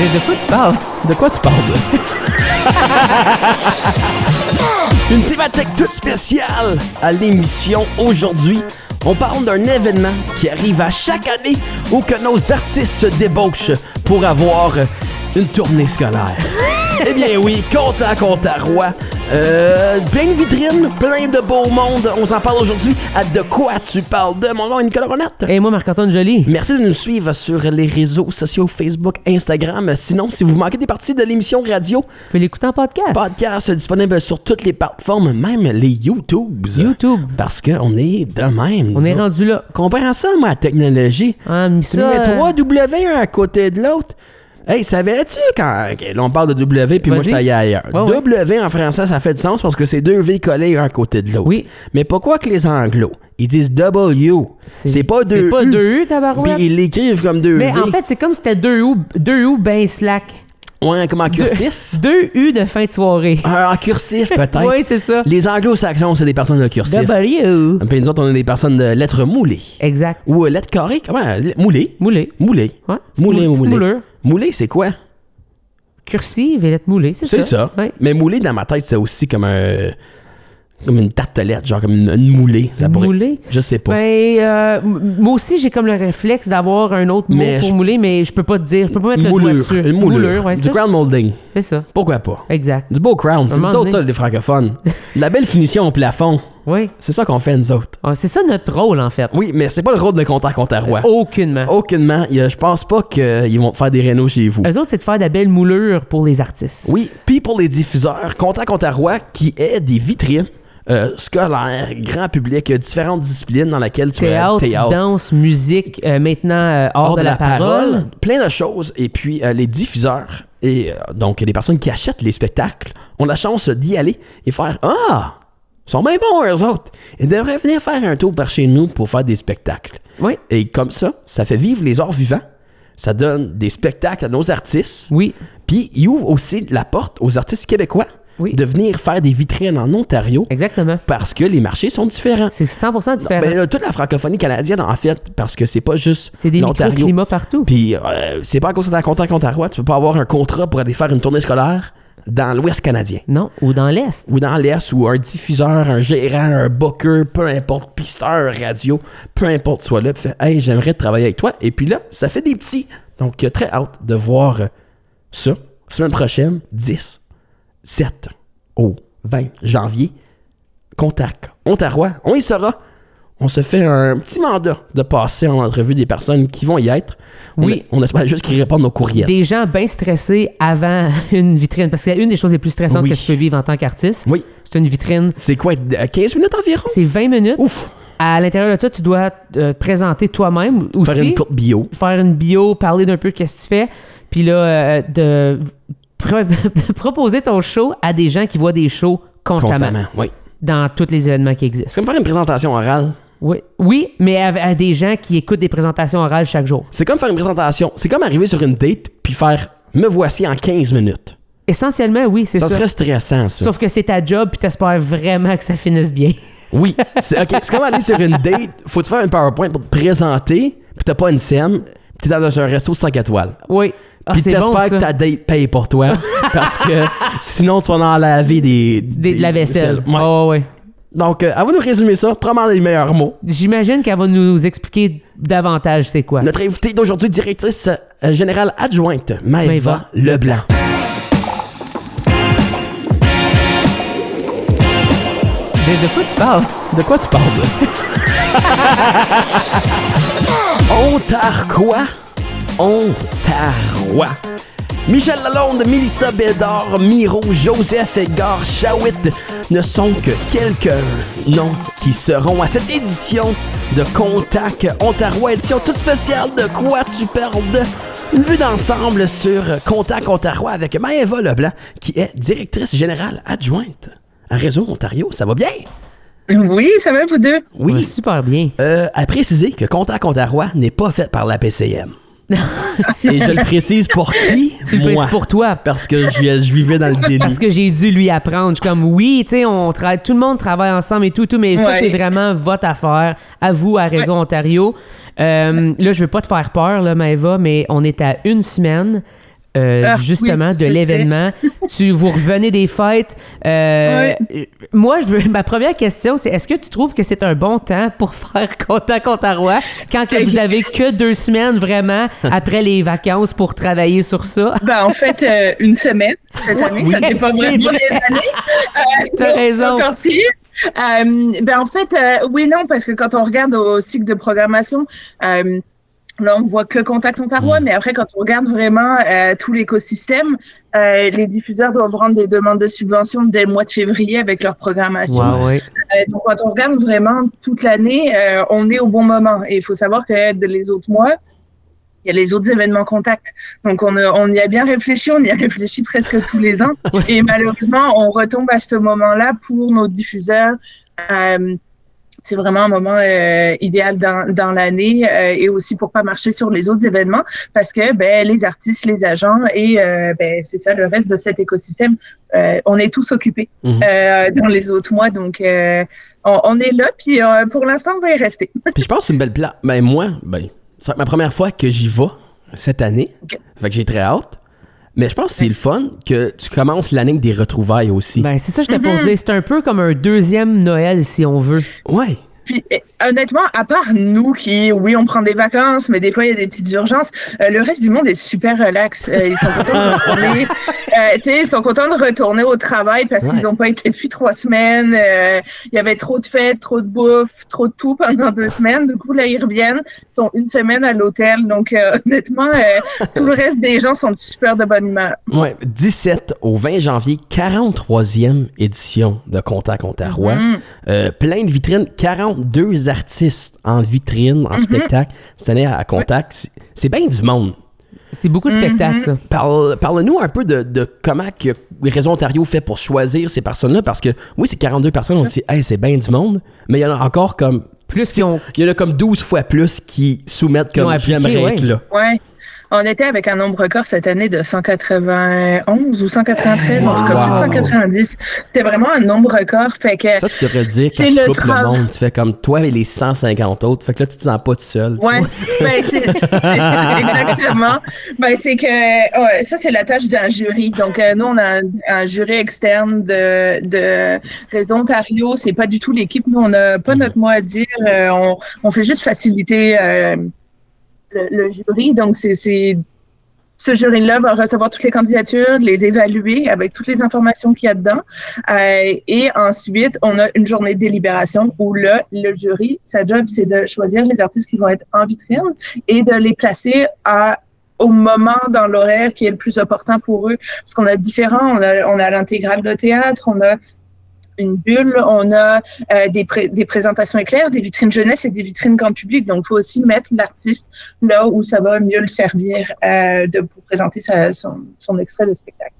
De, de quoi tu parles? De quoi tu parles? Une thématique toute spéciale à l'émission aujourd'hui. On parle d'un événement qui arrive à chaque année où que nos artistes se débauchent pour avoir une tournée scolaire. eh bien oui, compte à compte à roi. Euh, plein de vitrines, plein de beau monde. On s'en parle aujourd'hui. À de quoi tu parles? De mon nom, est Nicolas Ronette? Et moi, Marc-Antoine Joly. Merci de nous suivre sur les réseaux sociaux Facebook, Instagram. Sinon, si vous manquez des parties de l'émission radio, Fais l'écouter en podcast. podcast disponible sur toutes les plateformes, même les YouTubes. YouTube. Parce qu'on est de même. On est rendu là. Comprends ça, moi, la technologie. Ah, mais Tu ça. nous mets euh, trois W un à côté de l'autre. Hey, savais-tu quand. ok, là, on parle de W, puis moi, je Vas-y. suis allé ailleurs. Ouais, ouais. W en français, ça fait du sens parce que c'est deux V collés un à côté de l'autre. Oui. Mais pourquoi que les Anglos, ils disent W? C'est pas deux C'est pas U. deux U, tabarouette? Puis ils l'écrivent comme deux Mais V. en fait, c'est comme si c'était deux U, deux U ben slack. Ouais, comme en cursif. Deux U de fin de soirée. Ah, en cursif, peut-être. Oui, c'est ça. Les anglo-saxons, c'est des personnes de cursif. W. Puis nous autres, on est des personnes de lettres moulées. Exact. Ou euh, lettres carrées. Comment? euh, Moulées. Moulé. Moulées. Ouais. Petite Moulé mou- ou petite moulé? c'est quoi? Cursive et lettre moulée, c'est ça. C'est ça. Mais moulé, dans ma tête, c'est aussi comme un... Comme une tartelette, genre comme une, une moulée. Ça pourrait- Moulée? Je sais pas. Ben, euh, moi aussi, j'ai comme le réflexe d'avoir un autre mot Mais pour je- mouler, mais je peux pas te dire. Je peux pas mettre le doigt dessus. Une moulure. ouais, du ça, crown molding. c'est ça. Pourquoi pas? Exact. Du beau crown. C'est autres, ça, les francophones. La belle finition au plafond. Oui. C'est ça qu'on fait, nous autres. Ah, c'est ça notre rôle, en fait. Oui, mais c'est pas le rôle de compteur contre roi. Aucunement. Aucunement. Il y a- Je pense pas qu'ils vont faire des rénaux chez vous. Eux autres, c'est de faire de la belle moulure pour les artistes. Oui, puis pour les diffuseurs, Contact contre roi qui est des vitrines euh, scolaires, grand public, euh, différentes disciplines dans lesquelles tu as Théâtre, danse, musique, euh, maintenant euh, hors, de, la, parole. plein de choses. Et puis euh, les diffuseurs et euh, donc les personnes qui achètent les spectacles ont la chance d'y aller et faire Ah, sont bien bons eux autres. Ils devraient venir faire un tour par chez nous pour faire des spectacles. Oui. Et comme ça, ça fait vivre les arts vivants. Ça donne des spectacles à nos artistes. Oui. Puis il ouvre aussi la porte aux artistes québécois Oui. de venir faire des vitrines en Ontario Exactement. parce que les marchés sont différents. C'est 100% différent. Ben, toute la francophonie canadienne, en fait, parce que c'est pas juste c'est des microclimats partout. Puis euh, c'est pas à cause que t'es content contre roi, tu peux pas avoir un contrat pour aller faire une tournée scolaire dans l'Ouest canadien. Non, ou dans l'Est. Ou dans l'Est, ou un diffuseur, un gérant, un booker, peu importe, pisteur, radio, peu importe, soit là, puis fait Hey, j'aimerais travailler avec toi. Et puis là, ça fait des petits. Donc, très hâte de voir ça. Semaine prochaine, 10, 7 au 20 janvier. Contact. Ontario, on y sera. On se fait un petit mandat de passer en entrevue des personnes qui vont y être. Oui. On, espère juste qu'ils répondent aux courriels. Des gens bien stressés avant une vitrine. Parce que une des choses les plus stressantes Oui. que tu peux vivre en tant qu'artiste. Oui. C'est une vitrine. C'est quoi, euh, 15 minutes environ? C'est 20 minutes. Ouf! À l'intérieur de ça, tu dois euh, te présenter toi-même aussi. Faire une courte bio. faire une bio, parler d'un peu qu'est-ce que tu fais, puis là, euh, de, pro- de proposer ton show à des gens qui voient des shows constamment, Constamment, oui. dans tous les événements qui existent. comme faire une présentation orale. Oui, oui mais à, à des gens qui écoutent des présentations orales chaque jour. C'est comme faire une présentation. C'est comme arriver sur une date puis faire Me voici en 15 minutes. Essentiellement, oui, c'est Ça, ça. serait stressant, ça. Sauf que c'est ta job, puis t'espères vraiment que ça finisse bien. Oui. C'est ok, c'est comme aller sur une date. Faut-tu faire une PowerPoint pour te présenter, puis t'as pas une scène, puis t'es dans un resto 5 étoiles? Oui. Ah, Puis bon, t'espères que ta date paye pour toi, parce que sinon tu vas en laver des, Des- de la vaisselle. Ouais. Oh, ouais. Donc, euh, avant de nous résumer ça, prends les meilleurs mots. J'imagine qu'elle va nous expliquer davantage c'est quoi. Notre invitée d'aujourd'hui, directrice euh, générale adjointe, Maëva Maëva Leblanc. De, de quoi tu parles? De quoi tu parles? Ontario. Ontario. Michel Lalonde, Mélissa Bédard, Miro, Joseph Edgar Chawit ne sont que quelques noms qui seront à cette édition de Contact Ontario, édition toute spéciale de Quoi tu de une vue d'ensemble sur Contact Ontario avec Maëva Leblanc, qui est directrice générale adjointe à Réseau Ontario. Ça va bien? Oui, ça va, vous deux? Oui. Super bien. Euh, à préciser que Contact Ontario n'est pas fait par la PCM. Et je le précise pour qui? Tu le Moi. précises pour toi. Parce que je, je vivais dans le déni. Parce que j'ai dû lui apprendre. Je suis comme, oui, tu sais, on travaille, tout le monde travaille ensemble et tout, tout mais ça, c'est vraiment votre affaire. À vous, à Réseau Ontario. Euh, là, je veux pas te faire peur, là, Maëva, mais on est à une semaine euh, Ah, justement oui, de l'événement. tu vous revenez des fêtes. Euh, Moi, je veux, ma première question, c'est est-ce que tu trouves que c'est un bon temps pour faire contact Ontario quand que vous avez que deux semaines vraiment après les vacances pour travailler sur ça? Ben, en fait, euh, une semaine cette année, Oui, ça fait pas vraiment vrai. des années. Euh, T'as raison. Euh, ben, en fait, oui, non, parce que quand on regarde au cycle de programmation, euh, là, on voit que Contact Ontario, mais après, quand on regarde vraiment euh, tout l'écosystème, euh, les diffuseurs doivent rendre des demandes de subventions dès le mois de février avec leur programmation. Ouais. Euh, donc, quand on regarde vraiment toute l'année, on est au bon moment. Et il faut savoir que les autres mois, il y a les autres événements contact. Donc, on, y a bien réfléchi, on y a réfléchi presque tous les ans. Et malheureusement, on retombe à ce moment-là pour nos diffuseurs. Euh, c'est vraiment un moment euh, idéal dans, dans l'année euh, et aussi pour pas marcher sur les autres événements parce que ben, les artistes, les agents et euh, ben, c'est ça le reste de cet écosystème, euh, on est tous occupés Mhm. euh, dans les autres mois. Donc, euh, on, on est là, puis euh, pour l'instant, on va y rester. Puis je pense que c'est une belle place. Ben moi, ben, c'est ma première fois que j'y vais cette année. Fait que j'ai très hâte. Mais je pense que c'est le fun que tu commences l'année avec des retrouvailles aussi. Ben, c'est ça, j'étais pour Mhm. dire. C'est un peu comme un deuxième Noël, si on veut. ouais. Puis eh, honnêtement, à part nous qui, oui, on prend des vacances, mais des fois il y a des petites urgences, euh, le reste du monde est super relax. Euh, ils sont contents de retourner. euh, ils sont contents de retourner au travail parce Ouais. qu'ils n'ont pas été depuis trois semaines. Il y avait trop de fêtes, trop de bouffe, trop de tout pendant deux semaines. Du coup, là, ils reviennent. Ils sont une semaine à l'hôtel. Donc, honnêtement, tout le reste des gens sont super de bonne humeur. Ouais, 17 au 20 janvier, 43e édition de Contact Ontario. Mhm. Euh, plein de vitrines, 42 artistes en vitrine, en spectacle. Cette année à Contact, C'est- c'est bien du monde. C'est beaucoup de spectacles, ça. Parle, parle-nous un peu de, de comment que Réseau Ontario fait pour choisir ces personnes-là, parce que oui, c'est 42 personnes, on se dit, hey, c'est bien du monde, mais il y en a encore comme. Plus six- si on- Il y en a comme 12 fois plus qui soumettent Qui comme j'aimerais ouais. être là. Ouais. On était avec un nombre record cette année de 191 ou 193, en tout cas plus de Wow. 190. C'était vraiment un nombre record. Fait que, Ça, tu devrais le dire quand tu le coupes le monde. Tu fais comme toi et les 150 autres. Fait que là, tu te sens pas tout seul. ouais, ben, c'est exactement. Ben, c'est que ça, c'est la tâche d'un jury. Donc, euh, nous, on a un, un jury externe de, de Réseau Ontario. C'est pas du tout l'équipe. Nous, on n'a pas notre mot à dire. Euh, on, on fait juste faciliter euh, le, jury. Donc, c'est- ce jury-là va recevoir toutes les candidatures, les évaluer avec toutes les informations qu'il y a dedans. Euh, et ensuite, on a une journée de délibération où là, le jury, sa job, c'est de choisir les artistes qui vont être en vitrine et de les placer à au moment dans l'horaire qui est le plus opportun pour eux. Parce qu'on a différents, on a, on a l'intégrale de théâtre, on a une bulle, on a euh, des, des présentations éclairs, des vitrines jeunesse et des vitrines grand public. Donc, il faut aussi mettre l'artiste là où ça va mieux le servir euh, de, pour présenter son, extrait de spectacle.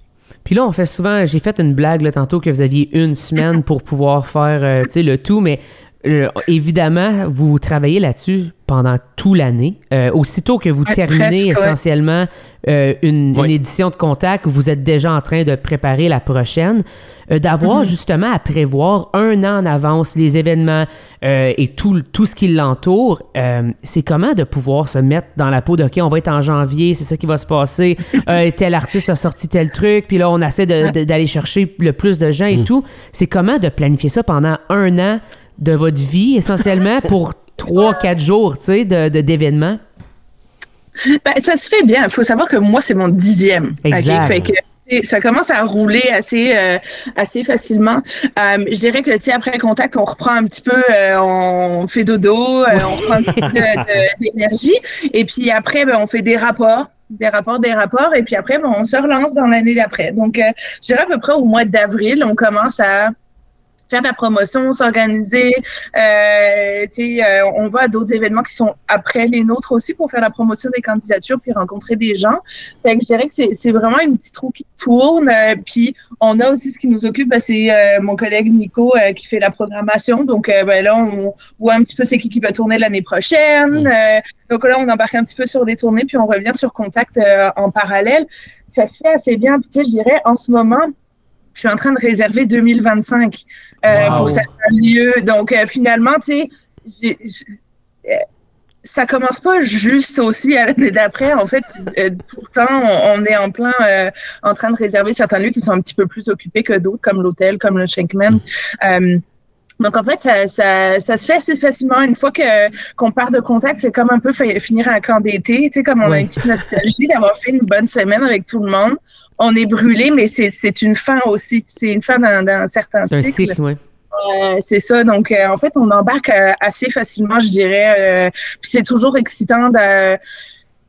Puis là, on fait souvent, j'ai fait une blague là, tantôt que vous aviez une semaine pour pouvoir faire euh, le tout, mais euh, évidemment, vous travaillez là-dessus pendant toute l'année. Euh, aussitôt que vous Ouais, terminez presque, ouais. essentiellement euh, une, Oui. une édition de contact, vous êtes déjà en train de préparer la prochaine, euh, d'avoir Mm-hmm. justement à prévoir un an en avance les événements euh, et tout, tout ce qui l'entoure. euh, c'est comment de pouvoir se mettre dans la peau de OK, on va être en janvier, c'est ça qui va se passer. Euh, tel artiste a sorti tel truc, puis là, on essaie d'aller chercher le plus de gens et tout. C'est comment de planifier ça pendant un an de votre vie, essentiellement, pour trois, quatre jours, tu sais, de- de- d'événements? Ben, ça se fait bien. Il faut savoir que moi, c'est mon dixième. Exact. Fait que et ça commence à rouler assez euh, assez facilement. Euh, je dirais que après contact, on reprend un petit peu, euh, on fait dodo, on reprend un petit peu d'énergie, et puis après, ben, on fait des rapports des rapports, des rapports, et puis après, ben, on se relance dans l'année d'après. Donc, je dirais à peu près au mois d'avril, on commence à faire de la promotion, s'organiser. Euh, tu sais, euh, on va à d'autres événements qui sont après les nôtres aussi pour faire la promotion des candidatures puis rencontrer des gens. Fait que je dirais que c'est c'est vraiment une petite roue qui tourne. euh, puis on a aussi ce qui nous occupe, ben, c'est euh, mon collègue Nico euh, qui fait la programmation. Donc euh, ben, là, on voit un petit peu c'est qui qui va tourner l'année prochaine. Mm. Euh, donc là, on embarque un petit peu sur les tournées puis on revient sur Contact euh, en parallèle. Ça se fait assez bien. Puis tu sais, je dirais en ce moment, je suis en train de réserver 2025 euh, Wow. pour certains lieux. Donc, euh, finalement, tu sais, euh, ça commence pas juste aussi à l'année d'après. En fait, euh, temps, on, est en plein euh, en train de réserver certains lieux qui sont un petit peu plus occupés que d'autres, comme l'hôtel, comme le Shankman. Euh, donc en fait, ça, ça, ça, se fait assez facilement. Une fois que qu'on part de contact, c'est comme un peu finir un camp d'été. Tu sais, comme on a une petite nostalgie d'avoir fait une bonne semaine avec tout le monde. On est brûlé, mais c'est une fin aussi. C'est une fin d'un certain cycle. Un cycle, oui. Euh, c'est ça. Donc, euh, en fait, on embarque euh, assez facilement, je dirais. puis c'est toujours excitant de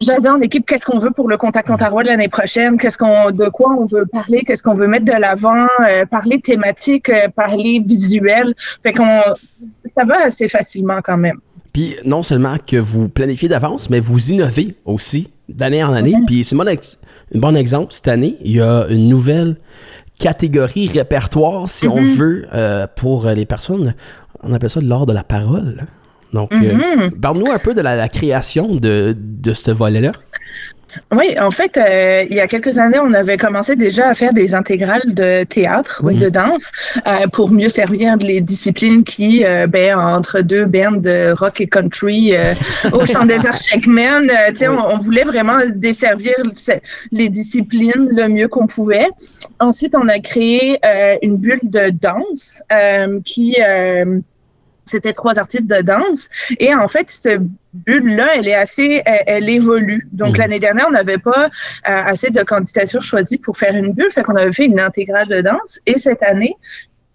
jaser en équipe qu'est-ce qu'on veut pour le contact Ontario de l'année prochaine, qu'est-ce qu'on, de quoi on veut parler, qu'est-ce qu'on veut mettre de l'avant, parler thématique, parler visuel. Fait qu'on, ça va assez facilement quand même. Puis non seulement que vous planifiez d'avance, mais vous innovez aussi d'année en année. Puis c'est un bon exemple. Cette année, il y a une nouvelle catégorie répertoire, si on mhm. veut, euh, pour les personnes. On appelle ça l'art de la parole. Donc, euh, mhm. parle-nous un peu de la, création de, de ce volet-là. Oui, en fait, euh, il y a quelques années, on avait commencé déjà à faire des intégrales de théâtre ou de danse euh, pour mieux servir les disciplines qui, euh, ben, entre deux bands de rock et country au Chant des Arts Shakeman, oui. on, on, voulait vraiment desservir les disciplines le mieux qu'on pouvait. Ensuite, on a créé une bulle de danse qui c'était trois artistes de danse. Et en fait, cette bulle-là, elle est assez, elle, évolue. Donc, mhm. l'année dernière, on n'avait pas euh, assez de candidatures choisies pour faire une bulle. Fait qu'on avait fait une intégrale de danse. Et cette année,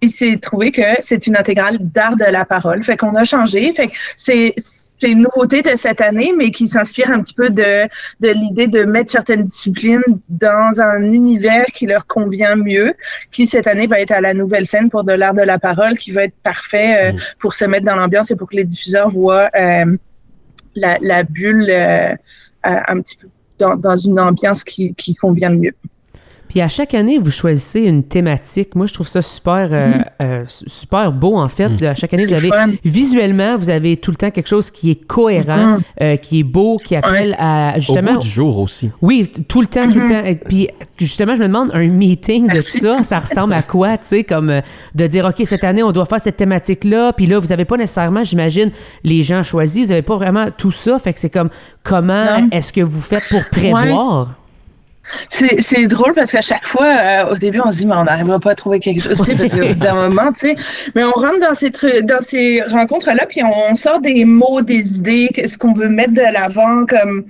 il s'est trouvé que c'est une intégrale d'art de la parole. Fait qu'on a changé. Fait que c'est, c'est une nouveauté de cette année, mais qui s'inspire un petit peu de, de l'idée de mettre certaines disciplines dans un univers qui leur convient mieux, qui cette année va être à la nouvelle scène pour de l'art de la parole, qui va être parfait euh, mm. pour se mettre dans l'ambiance et pour que les diffuseurs voient euh, la, la, bulle euh, un petit peu dans, dans une ambiance qui, qui convient le mieux. Puis à chaque année, vous choisissez une thématique. Moi, je trouve ça super, euh, mm-hmm. euh, super beau, en fait. Mm. À chaque année, vous avez, visuellement, vous avez tout le temps quelque chose qui est cohérent, mm-hmm. euh, qui est beau, qui appelle à, justement... Au bout du jour aussi. Oui, tout le temps, tout le temps. Puis, justement, je me demande, un meeting de ça, ça ressemble à quoi, tu sais, comme de dire, OK, cette année, on doit faire cette thématique-là, puis là, vous n'avez pas nécessairement, j'imagine, les gens choisis, vous n'avez pas vraiment tout ça, fait que c'est comme, comment est-ce que vous faites pour prévoir? C'est drôle parce qu'à chaque fois, euh, au début, on se dit, mais on n'arrivera pas à trouver quelque chose, parce que d'un moment, tu sais. Mais on rentre dans ces dans ces rencontres-là, puis on sort des mots, des idées, ce qu'on veut mettre de l'avant, comme.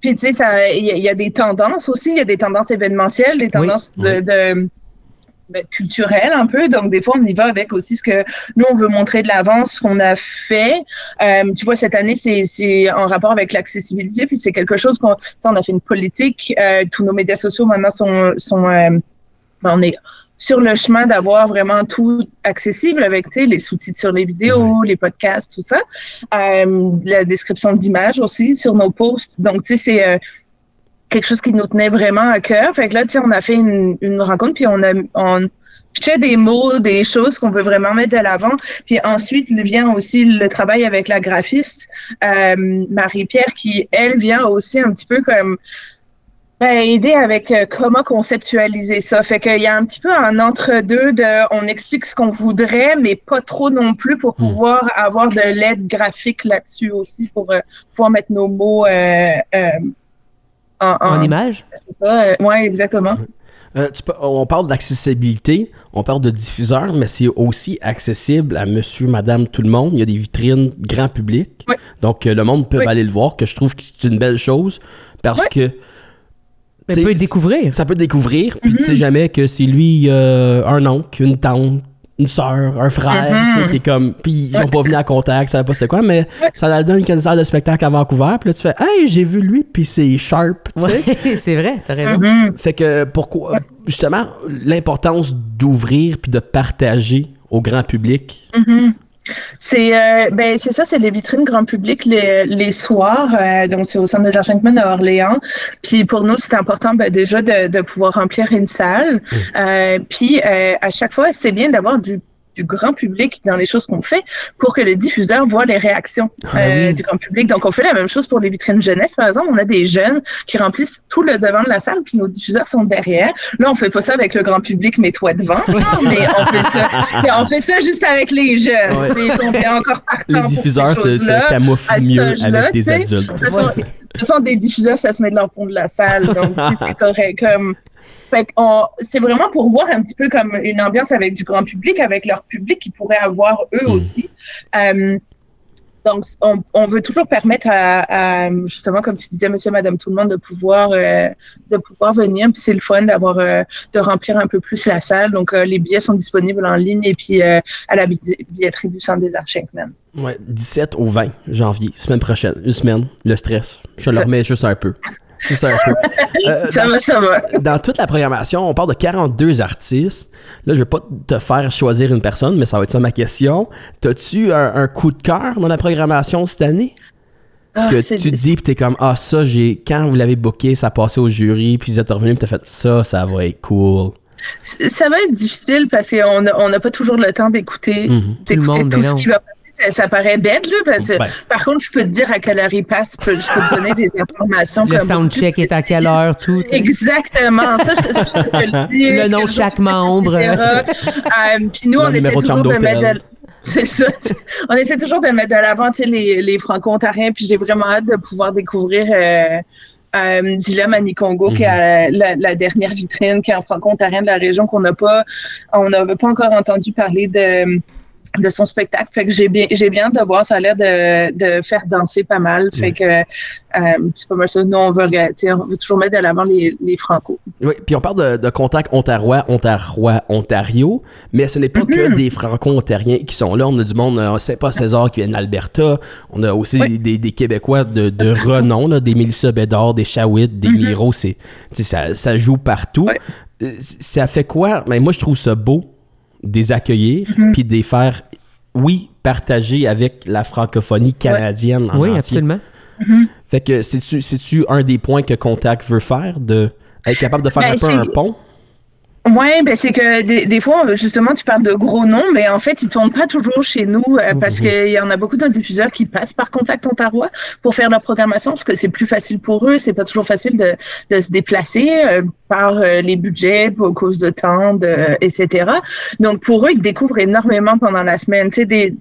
Puis tu sais, il y, a des tendances aussi, il y a des tendances événementielles, des tendances de ben, culturel un peu. Donc, des fois, on y va avec aussi ce que nous, on veut montrer de l'avance, ce qu'on a fait. Euh, tu vois, cette année, c'est en rapport avec l'accessibilité, puis c'est quelque chose qu'on on a fait une politique. Euh, tous nos médias sociaux maintenant sont, sont euh, ben, on est sur le chemin d'avoir vraiment tout accessible avec les sous-titres sur les vidéos, les podcasts, tout ça. la description d'images aussi sur nos posts. Donc, tu sais, c'est quelque chose qui nous tenait vraiment à cœur. Fait que là, tu sais, on a fait une, une rencontre, puis on a on pitchait des mots, des choses qu'on veut vraiment mettre de l'avant. Puis ensuite, il vient aussi le travail avec la graphiste euh, Marie-Pierre, qui, elle, vient aussi un petit peu comme ben, aider avec euh, comment conceptualiser ça. Fait qu'il y a un petit peu un entre-deux de on explique ce qu'on voudrait, mais pas trop non plus pour hmm. pouvoir avoir de l'aide graphique là-dessus aussi, pour euh, pouvoir mettre nos mots en, image? Euh, oui, exactement. Euh, on parle d'accessibilité, on parle de diffuseur, mais c'est aussi accessible à monsieur, madame, tout le monde. Il y a des vitrines grand public. Donc, euh, le monde peut aller le voir, que je trouve que c'est une belle chose parce que. Ça peut découvrir. Ça peut découvrir, puis tu sais mm-hmm. jamais que c'est lui, un oncle, une tante, une soeur, un frère, mm-hmm. qui est comme. Puis ils sont pas venus à contact, ça pas c'est quoi, mais ça la donne une salle de spectacle à Vancouver, puis là tu fais, hey, j'ai vu lui, puis c'est sharp, tu sais. c'est vrai, t'as raison. Mm-hmm. Fait que pourquoi, justement, l'importance d'ouvrir puis de partager au grand public. Mm-hmm. C'est euh, ben c'est ça, c'est les vitrines grand public les, les soirs. Euh, donc c'est au centre de Shankman à Orléans. Puis pour nous, c'est important ben, déjà de, de pouvoir remplir une salle. Mm. Euh, puis à chaque fois, c'est bien d'avoir du du grand public dans les choses qu'on fait pour que le diffuseur voit les réactions Ah euh, oui. du grand public. Donc, on fait la même chose pour les vitrines jeunesse, par exemple. On a des jeunes qui remplissent tout le devant de la salle, puis nos diffuseurs sont derrière. Là, on fait pas ça avec le grand public, mais toi devant. mais on fait ça, mais on fait ça juste avec les jeunes. Ouais. Sont bien encore Les diffuseurs se, se camouflent mieux avec des adultes. De toute façon, de toute façon, des diffuseurs, ça se met dans le fond de la salle, donc c'est correct. Comme, fait qu'on- c'est vraiment pour voir un petit peu comme une ambiance avec du grand public, avec leur public qui pourrait avoir eux Mm. aussi. Euh, donc, on, on veut toujours permettre à, à, justement, comme tu disais, monsieur, madame, tout le monde, de pouvoir, euh, de pouvoir venir. Puis c'est le fun d'avoir, euh, de remplir un peu plus la salle. Donc, euh, les billets sont disponibles en ligne et puis à la bi- billetterie du Centre des Arts Shankman. Ouais, 17 au 20 janvier, semaine prochaine, une semaine, le stress. Je le remets juste un peu. Juste un peu. Euh, Ça va, ça va. dans toute la programmation, on parle de 42 artistes. Là, je vais pas te faire choisir une personne, mais ça va être ça ma question. T'as-tu un, un coup de cœur dans la programmation cette année? Ah, que tu dis, pis t'es comme, ah, ça, j'ai, quand vous l'avez booké, ça a passé au jury, puis vous êtes revenu, pis t'as fait, ça, ça va être cool. Ça va être difficile parce qu'on n'a on n'a pas toujours le temps d'écouter Mhm. Tout le d'écouter monde, tout ce qui va passer. Ça, ça paraît bête, là, parce que Ben. par contre, je peux te dire à quelle heure il passe, je peux, je peux te donner des informations. Le comme soundcheck est à quelle heure, tout. Exactement, ça, je, je te le dis. Le nom de jour, chaque membre. Euh, Puis nous, Le on essaie de toujours de mettre c'est ça. On essaie toujours de mettre de l'avant tu sais, les, les franco-ontariens, puis j'ai vraiment hâte de pouvoir découvrir euh, euh, Dilem à Nikongo, qui est Mhm. la, la dernière vitrine, qui est en franco-ontarien de la région, qu'on n'a pas, on n'avait pas encore entendu parler de de son spectacle. Fait que j'ai bien, j'ai bien de voir. Ça a l'air de, de faire danser pas mal. Fait que euh, c'est pas mal ça. Nous, on veut, on veut toujours mettre de l'avant les, les franco. Oui, puis on parle de, de contact ontarois, ontarois, Ontario, mais ce n'est pas que Mhm. des franco-ontariens qui sont là. On a du monde, euh, c'est pas César qui vient de l'Alberta. On a aussi Oui. des, des Québécois de, de renom, là, des Mélissa Bédard, des Shawit, des Mhm. Miro. C'est, tu sais, ça, ça joue partout. Euh, Ça fait quoi? Ben, moi, je trouve ça beau des accueillir, Mhm. puis des faire, oui, partager avec la francophonie canadienne en Oui, entier. absolument. Fait que c'est-tu, c'est-tu un des points que Contact veut faire, de être capable de faire Ben, un peu un pont? Ouais, ben c'est que des, des fois, justement, tu parles de gros noms, mais en fait, ils tournent pas toujours chez nous euh, parce qu'il y en a beaucoup de diffuseurs qui passent par Contact Ontario pour faire leur programmation parce que c'est plus facile pour eux. C'est pas toujours facile de, de se déplacer euh, par euh, les budgets, pour cause de temps, de, etc. Donc, pour eux, ils découvrent énormément pendant la semaine. Tu sais, des,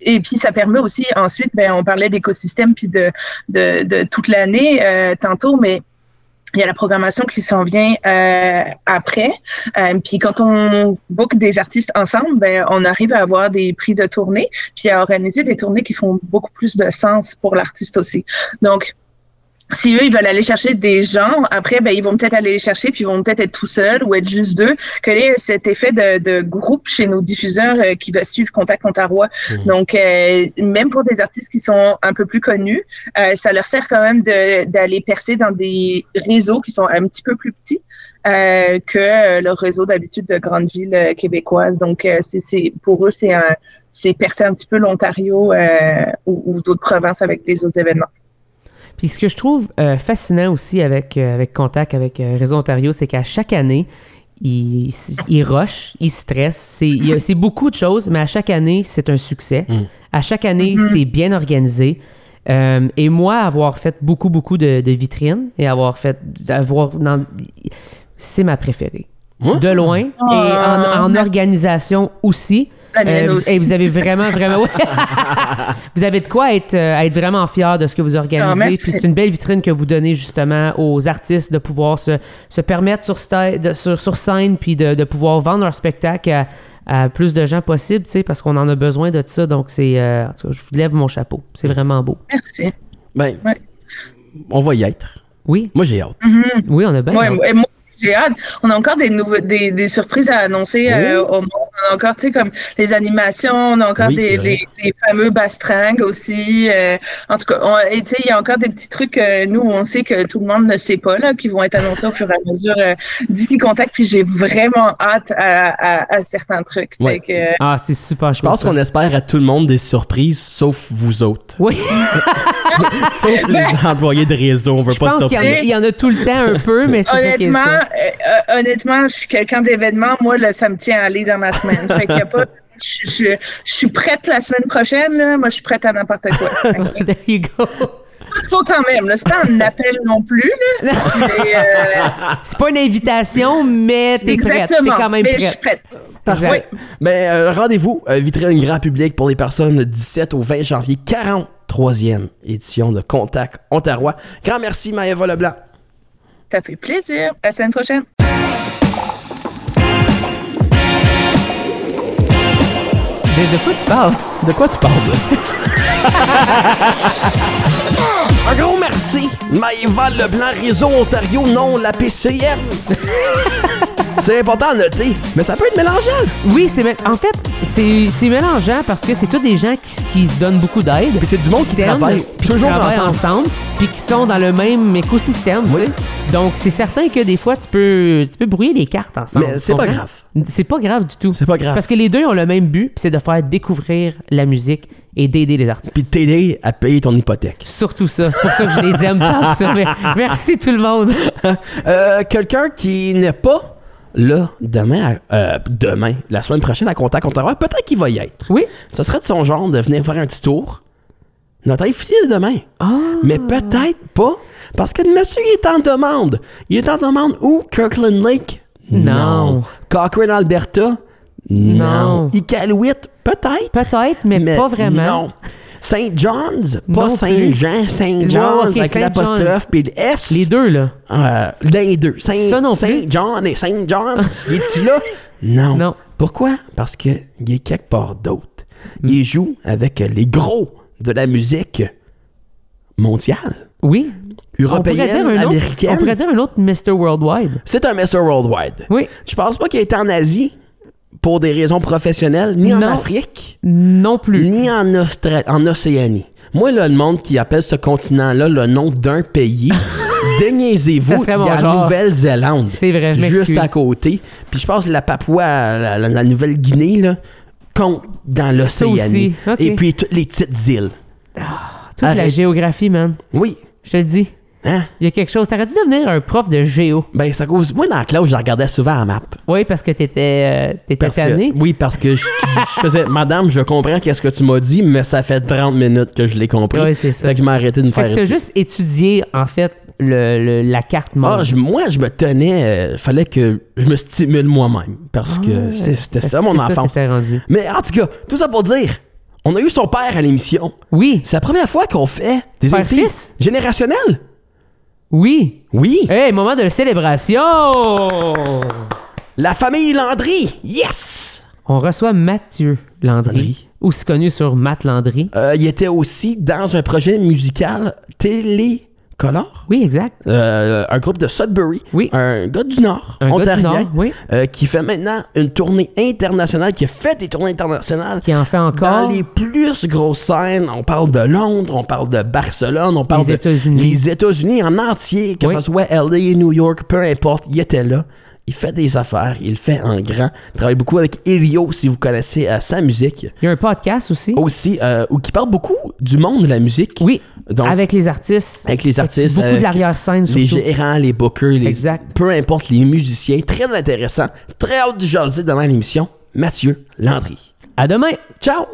et puis ça permet aussi ensuite, ben on parlait d'écosystème puis de, de de toute l'année euh, tantôt, mais il y a la programmation qui s'en vient euh, après. Euh, puis quand on book des artistes ensemble, ben on arrive à avoir des prix de tournée, puis à organiser des tournées qui font beaucoup plus de sens pour l'artiste aussi. Donc si eux, ils veulent aller chercher des gens, après, ben, ils vont peut-être aller les chercher, puis ils vont peut-être être tout seuls ou être juste deux. Que là, cet effet de, de groupe chez nos diffuseurs euh, qui va suivre Contact Ontario. Mhm. Donc, euh, même pour des artistes qui sont un peu plus connus, euh, ça leur sert quand même de- d'aller percer dans des réseaux qui sont un petit peu plus petits. euh, que euh, le réseau d'habitude de grandes villes québécoises. Donc, euh, c'est, c'est, pour eux, c'est, un, c'est percer un petit peu l'Ontario euh, ou, ou d'autres provinces avec des autres événements. Puis ce que je trouve euh, fascinant aussi avec, euh, avec Contact, avec euh, Réseau Ontario, c'est qu'à chaque année, ils il rushent, ils stressent. C'est il y a- c'est beaucoup de choses, mais à chaque année, c'est un succès. Mm. À chaque année, c'est bien organisé. Euh, et moi, avoir fait beaucoup, beaucoup de, de vitrines et avoir fait. avoir dans- C'est ma préférée. De loin. et en, en organisation aussi. La mienne Euh, vous, aussi. et vous avez vraiment, vraiment. ouais. vous avez de quoi être, euh, être vraiment fier de ce que vous organisez. Puis c'est une belle vitrine que vous donnez justement aux artistes de pouvoir se, se permettre sur, sta- de- sur, sur scène puis de, de pouvoir vendre leur spectacle à, à plus de gens possible, tu sais, parce qu'on en a besoin de ça. Donc, c'est. euh, en tout cas, je vous lève mon chapeau. C'est vraiment beau. Merci. Ben, Ouais. on va y être. Oui, Moi, j'ai hâte. oui, on a bien. Ouais, hâte. et moi, j'ai hâte. On a encore des, des, des surprises à annoncer euh, au monde. On a encore, tu sais, comme les animations, on a encore Oui, des, les, les fameux bastringues aussi. euh, en tout cas, tu sais, il y a encore des petits trucs, euh, nous, on sait que tout le monde ne sait pas, là, qui vont être annoncés au fur et à mesure euh, d'ici Contact. Puis j'ai vraiment hâte à, à, à certains trucs. Ouais. Fait que, euh, Ah, c'est super. Je pense qu'on espère à tout le monde des surprises, sauf vous autres. Oui, sauf les employés de réseau. On veut je pas de pense qu'il y, en a- surprises. il y en a tout le temps un peu, mais c'est honnêtement, ça. honnêtement, je suis quelqu'un d'événement. Moi, là, ça me tient à aller dans ma semaine. Fait qu'il y a pas je, je- je suis prête la semaine prochaine. Là. Moi, je suis prête à n'importe quoi. There you go. Faut quand même. là. C'est pas un appel non plus. Là. Euh, C'est pas une invitation, mais t'es prête. T'es exactement. quand même mais je suis prête. prête. Parfait. Mais euh, rendez-vous, euh, vitrine grand public pour les personnes le 17 au 20 janvier, 43e édition de Contact Ontario. Grand merci, Maëva Leblanc. Ça fait plaisir. À la semaine prochaine. De, de quoi tu parles? De quoi tu parles? Un gros merci, Maëva Leblanc, Réseau Ontario, non la PCM. C'est important à noter, mais ça peut être mélangeant. Oui, c'est en fait, c'est mélangeant parce que c'est tous des gens qui, qui se donnent beaucoup d'aide. Puis c'est du monde qui travaille puis toujours qui travaillent ensemble. ensemble, puis qui sont dans le même écosystème, tu Oui. sais. Donc, c'est certain que des fois, tu peux, tu peux brouiller les cartes ensemble. Mais c'est pas grave. C'est pas grave du tout. C'est pas grave. Parce que les deux ont le même but, puis c'est de faire découvrir la musique et d'aider les artistes. Puis t'aider à payer ton hypothèque. Surtout ça. C'est pour ça que je les aime tant que ça. Mais Merci tout le monde. Euh, Quelqu'un qui n'est pas là demain, à- euh, demain, la semaine prochaine à Contact Ontario, peut-être qu'il va y être. Oui. Ça serait de son genre de venir faire un petit tour. Notre invité de demain. Ah. Mais peut-être pas, parce que le monsieur il est en demande. Il est en demande où? Kirkland Lake? Non. Cochrane, Alberta? Non. Iqaluit? Peut-être. Peut-être, mais, pas vraiment. Non. Saint John's? Pas Non Saint-Jean, Saint John's avec Saint l'apostrophe puis le S. Les deux, là. Euh, les deux. Saint, Ça non Saint. John et Saint John's. Il est-tu là? Non. Non. Pourquoi? Parce qu'il est quelque part d'autre. Il joue avec les gros de la musique mondiale, Oui. On pourrait, dire européenne, autre, on américaine. pourrait dire un autre Mr. Worldwide. C'est un Mr. Worldwide. Oui. Je pense pas qu'il ait été en Asie pour des raisons professionnelles, ni en. Afrique, Non plus. ni en, Austra- en Océanie. Moi, là, le monde qui appelle ce continent-là le nom d'un pays, déniaisez-vous, il y a la. Nouvelle-Zélande. C'est vrai, je Juste à côté. Puis je pense que la Papouas, la, la- la Nouvelle-Guinée, là, compte dans l'Océanie. Et puis toutes les petites îles. Toute la géographie, man. Oui. Je te le dis. Hein? Il y a quelque chose. T'aurais dû devenir un prof de géo. Ben, ça cause. Moi, dans la classe, je regardais souvent la map. Oui, parce que t'étais euh, que- tanné. oui, parce que je, je faisais, Madame, je comprends qu'est-ce que tu m'as dit, mais ça fait 30 minutes que je l'ai compris. Ouais, c'est ça. Fait que je m'ai arrêté de me Fait faire que t'as juste étudié, en fait, le, le- la carte monde. Ah, je- moi, je me tenais. euh, fallait que je me stimule moi-même. Parce que c'est- c'était Est-ce ça mon ça enfance. t'es rendu? Mais en tout cas, tout ça pour dire, on a eu son père à l'émission. Oui. C'est la première fois qu'on fait des invités générationnels. Oui. Oui. Hey, moment de célébration! La famille Landry. Yes! On reçoit Mathieu Landry, Landry. aussi connu sur Matt Landry. Euh, il était aussi dans un projet musical Télécolor. Oui, exact. Euh, un groupe de Sudbury. Oui. Un gars du Nord, Un gars du. Nord, oui. euh, qui fait maintenant une tournée internationale, qui a fait des tournées internationales. Qui en fait encore. Dans les plus grosses scènes, on parle de Londres, on parle de Barcelone, on parle Les de États-Unis. les États-Unis en entier, que Oui. ce soit LA, New York, peu importe, il était là. Il fait des affaires, il fait en grand. Il travaille beaucoup avec Elio, si vous connaissez euh, sa musique. Il y a un podcast aussi. Aussi, euh, où qui parle beaucoup du monde de la musique. Oui. Donc, avec les artistes. avec les artistes, Beaucoup avec de l'arrière-scène, surtout. les gérants, les bookers, les, Exact. peu importe, les musiciens. Très intéressant. Très hâte de jaser devant l'émission. Mathieu Landry. À demain! Ciao!